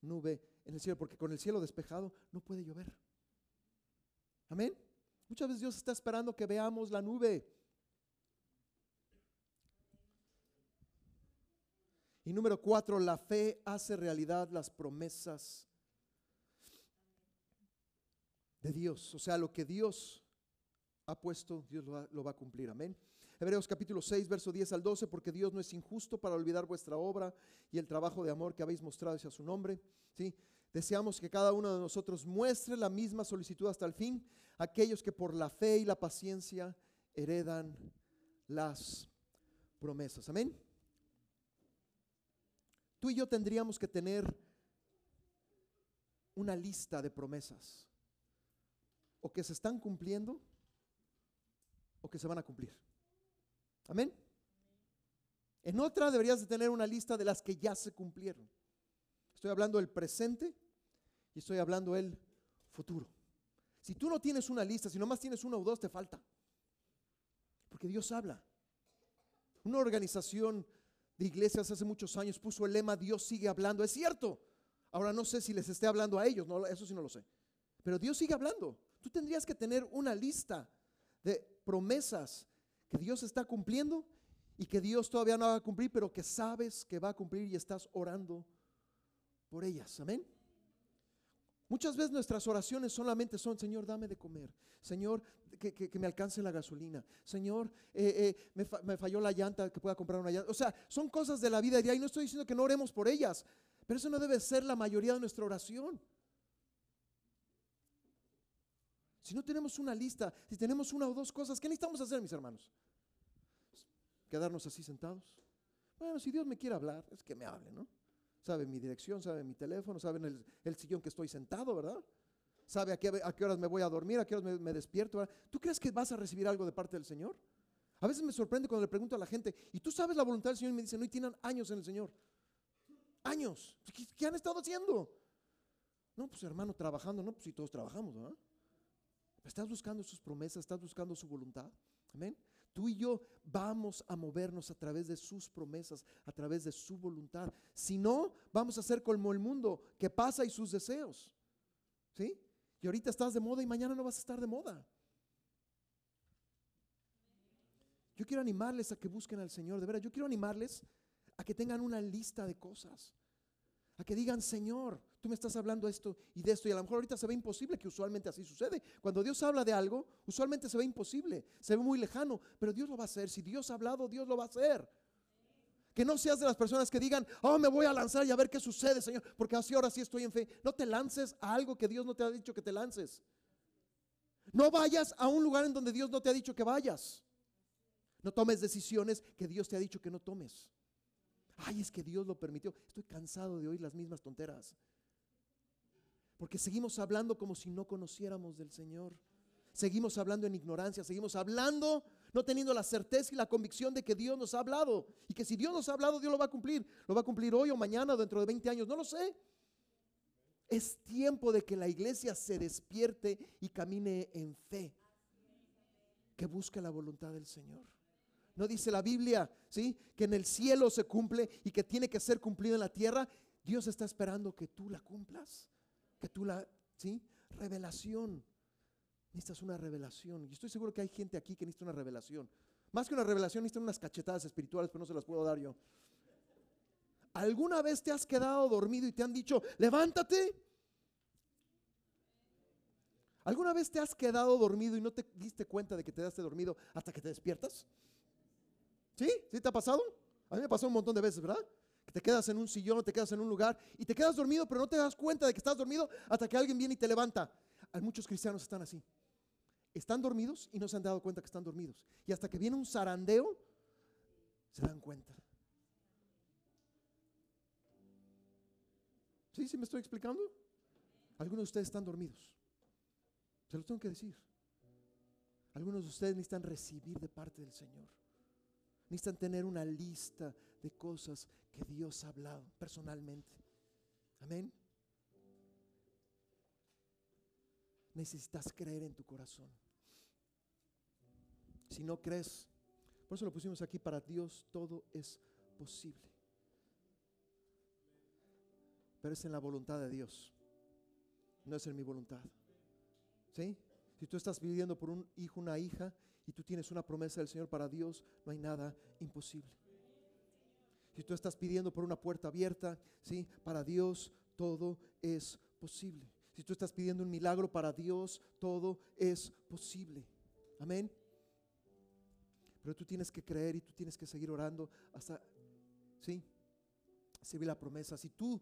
S1: nube en el cielo, porque con el cielo despejado no puede llover. Amén. Muchas veces Dios está esperando que veamos la nube. Y número cuatro, la fe hace realidad las promesas de Dios. O sea, lo que Dios ha puesto, Dios lo va, a cumplir. Amén. Hebreos capítulo 6, verso 10 al 12, porque Dios no es injusto para olvidar vuestra obra y el trabajo de amor que habéis mostrado hacia su nombre. ¿sí? Deseamos que cada uno de nosotros muestre la misma solicitud hasta el fin, aquellos que por la fe y la paciencia heredan las promesas. Amén. Tú y yo tendríamos que tener una lista de promesas, o que se están cumpliendo, o que se van a cumplir. Amén. En otra deberías de tener una lista de las que ya se cumplieron. Estoy hablando del presente y estoy hablando del futuro. Si tú no tienes una lista, si nomás tienes uno o dos, te falta. Porque Dios habla. Una organización de iglesias hace muchos años puso el lema Dios sigue hablando. Es cierto. Ahora no sé si les esté hablando a ellos, no, eso sí no lo sé. Pero Dios sigue hablando. Tú tendrías que tener una lista de promesas que Dios está cumpliendo y que Dios todavía no va a cumplir, pero que sabes que va a cumplir y estás orando por ellas. Amén. Muchas veces nuestras oraciones solamente son, Señor, dame de comer. Señor, que, me alcance la gasolina. Señor, eh, eh, me, me, falló la llanta, que pueda comprar una llanta. O sea, son cosas de la vida diaria y no estoy diciendo que no oremos por ellas, pero eso no debe ser la mayoría de nuestra oración. Si no tenemos una lista, si tenemos una o dos cosas, ¿qué necesitamos hacer, mis hermanos? ¿Quedarnos así sentados? Bueno, si Dios me quiere hablar, es que me hable, ¿no? Sabe mi dirección, sabe mi teléfono, sabe el, el sillón que estoy sentado, ¿verdad? Sabe a qué, a qué horas me voy a dormir, a qué horas me, despierto. ¿Tú crees que vas a recibir algo de parte del Señor? A veces me sorprende cuando le pregunto a la gente, ¿y tú sabes la voluntad del Señor? Y me dicen, no, y tienen años en el Señor. Años. ¿Qué, han estado haciendo? No, pues hermano, trabajando, no, pues si todos trabajamos, ¿verdad? ¿Estás buscando sus promesas? ¿Estás buscando su voluntad? Amén. Tú y yo vamos a movernos a través de sus promesas, a través de su voluntad. Si no, vamos a ser como el mundo que pasa y sus deseos. ¿Sí? Y ahorita estás de moda y mañana no vas a estar de moda. Yo quiero animarles a que busquen al Señor, de veras. Yo quiero animarles a que tengan una lista de cosas. A que digan, Señor, tú me estás hablando esto y de esto. Y a lo mejor ahorita se ve imposible, que usualmente así sucede. Cuando Dios habla de algo, usualmente se ve imposible, se ve muy lejano, pero Dios lo va a hacer. Si Dios ha hablado, Dios lo va a hacer. Que no seas de las personas que digan, oh, me voy a lanzar y a ver qué sucede, Señor, porque así ahora sí estoy en fe. No te lances a algo que Dios no te ha dicho que te lances. No vayas a un lugar en donde Dios no te ha dicho que vayas. No tomes decisiones que Dios te ha dicho que no tomes. Ay, es que Dios lo permitió. Estoy cansado de oír las mismas tonteras. Porque seguimos hablando como si no conociéramos del Señor. Seguimos hablando en ignorancia, seguimos hablando no teniendo la certeza y la convicción de que Dios nos ha hablado. Y que si Dios nos ha hablado, Dios lo va a cumplir. Lo va a cumplir hoy o mañana o dentro de 20 años, no lo sé. Es tiempo de que la iglesia se despierte y camine en fe. Que busque la voluntad del Señor. No dice la Biblia, ¿sí? Que en el cielo se cumple y que tiene que ser cumplido en la tierra. Dios está esperando que tú la cumplas, que tú la, ¿sí? Revelación. Necesitas una revelación. Y estoy seguro que hay gente aquí que necesita una revelación. Más que una revelación, necesitan unas cachetadas espirituales, pero no se las puedo dar yo. ¿Alguna vez te has quedado dormido y te han dicho, levántate? ¿Alguna vez te has quedado dormido y no te diste cuenta de que te daste dormido hasta que te despiertas? ¿Sí? ¿Sí te ha pasado? A mí me pasó un montón de veces, ¿verdad? Que te quedas en un sillón, te quedas en un lugar y te quedas dormido, pero no te das cuenta de que estás dormido hasta que alguien viene y te levanta. Hay muchos cristianos están así. Están dormidos y no se han dado cuenta que están dormidos. Y hasta que viene un zarandeo, se dan cuenta. ¿Sí? ¿Sí me estoy explicando? Algunos de ustedes están dormidos. Se los tengo que decir. Algunos de ustedes necesitan recibir de parte del Señor. Necesitan tener una lista de cosas que Dios ha hablado personalmente. Amén. Necesitas creer en tu corazón. Si no crees, por eso lo pusimos aquí, para Dios todo es posible. Pero es en la voluntad de Dios, no es en mi voluntad. ¿Sí? Si tú estás viviendo por un hijo, una hija, y tú tienes una promesa del Señor para Dios, no hay nada imposible. Si tú estás pidiendo por una puerta abierta, ¿sí? Para Dios todo es posible. Si tú estás pidiendo un milagro para Dios, todo es posible. Amén. Pero tú tienes que creer y tú tienes que seguir orando hasta, ¿sí? Se ve la promesa. Si tú,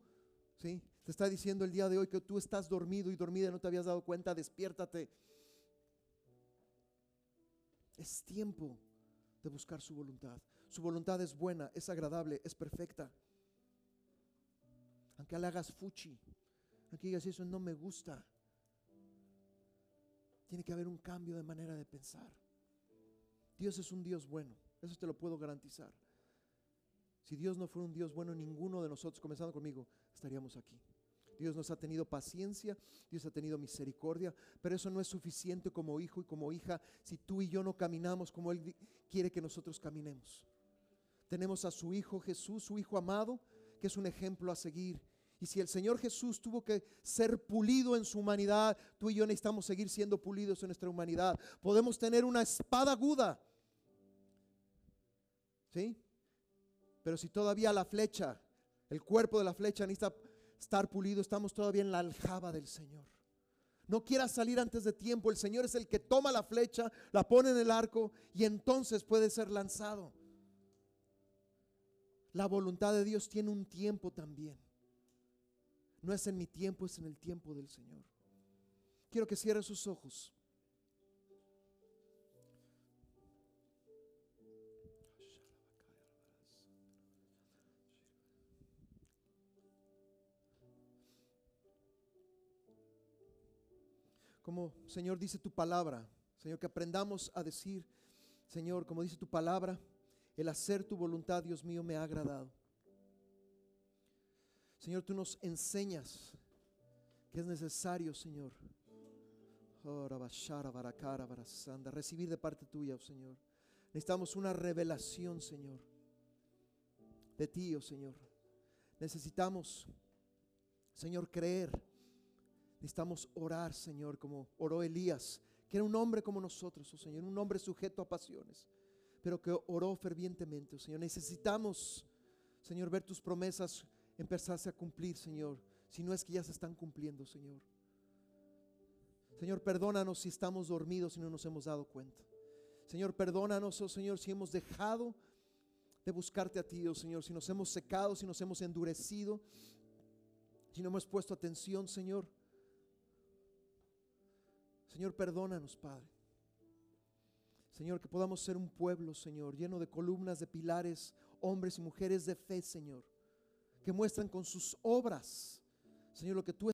S1: ¿sí? Te está diciendo el día de hoy que tú estás dormido y dormida y no te habías dado cuenta, despiértate. Es tiempo de buscar su voluntad. Su voluntad es buena, es agradable, es perfecta. Aunque le hagas fuchi, aunque digas eso no me gusta, tiene que haber un cambio de manera de pensar. Dios es un Dios bueno, eso te lo puedo garantizar. Si Dios no fuera un Dios bueno, ninguno de nosotros, comenzando conmigo, estaríamos aquí. Dios nos ha tenido paciencia, Dios ha tenido misericordia, pero eso no es suficiente como hijo y como hija si tú y yo no caminamos como Él quiere que nosotros caminemos. Tenemos a su Hijo Jesús, su Hijo amado, que es un ejemplo a seguir. Y si el Señor Jesús tuvo que ser pulido en su humanidad, tú y yo necesitamos seguir siendo pulidos en nuestra humanidad. Podemos tener una espada aguda ¿Sí? Pero si todavía la flecha, el cuerpo de la flecha necesita estar pulido, estamos todavía en la aljaba del Señor. No quieras salir antes de tiempo. El Señor es el que toma la flecha, la pone en el arco y entonces puede ser lanzado. La voluntad de Dios tiene un tiempo también. No es en mi tiempo, es en el tiempo del Señor. Quiero que cierre sus ojos. Como Señor dice tu palabra, Señor, que aprendamos a decir, Señor, como dice tu palabra, el hacer tu voluntad, Dios mío, me ha agradado. Señor, tú nos enseñas que es necesario, Señor, recibir de parte tuya, oh Señor. Necesitamos una revelación, Señor, de ti, oh Señor. Necesitamos, Señor, creer Necesitamos orar, Señor, como oró Elías, que era un hombre como nosotros, oh Señor, un hombre sujeto a pasiones, pero que oró fervientemente, oh Señor. Necesitamos, Señor, ver tus promesas empezarse a cumplir, Señor, si no es que ya se están cumpliendo, Señor. Señor, perdónanos si estamos dormidos y no nos hemos dado cuenta. Señor, perdónanos, oh Señor, si hemos dejado de buscarte a ti, oh Señor, si nos hemos secado, si nos hemos endurecido, si no hemos puesto atención, Señor. Señor, perdónanos, Padre. Señor, que podamos ser un pueblo, Señor, lleno de columnas, de pilares, hombres y mujeres de fe, Señor, que muestran con sus obras, Señor, lo que tú